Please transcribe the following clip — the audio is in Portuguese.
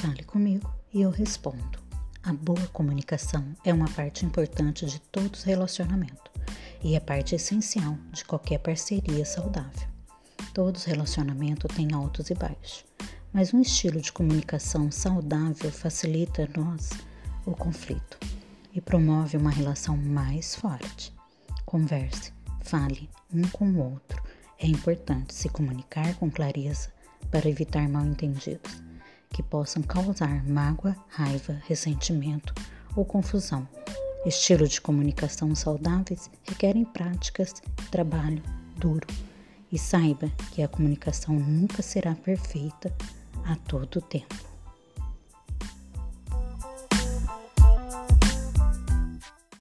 Fale comigo e eu respondo. A boa comunicação é uma parte importante de todos os relacionamentos e é parte essencial de qualquer parceria saudável. Todos os relacionamentos têm altos e baixos, mas um estilo de comunicação saudável facilita nós o conflito e promove uma relação mais forte. Converse, fale um com o outro. É importante se comunicar com clareza para evitar mal-entendidos que possam causar mágoa, raiva, ressentimento ou confusão. Estilo de comunicação saudáveis requerem práticas trabalho duro. E saiba que a comunicação nunca será perfeita a todo tempo.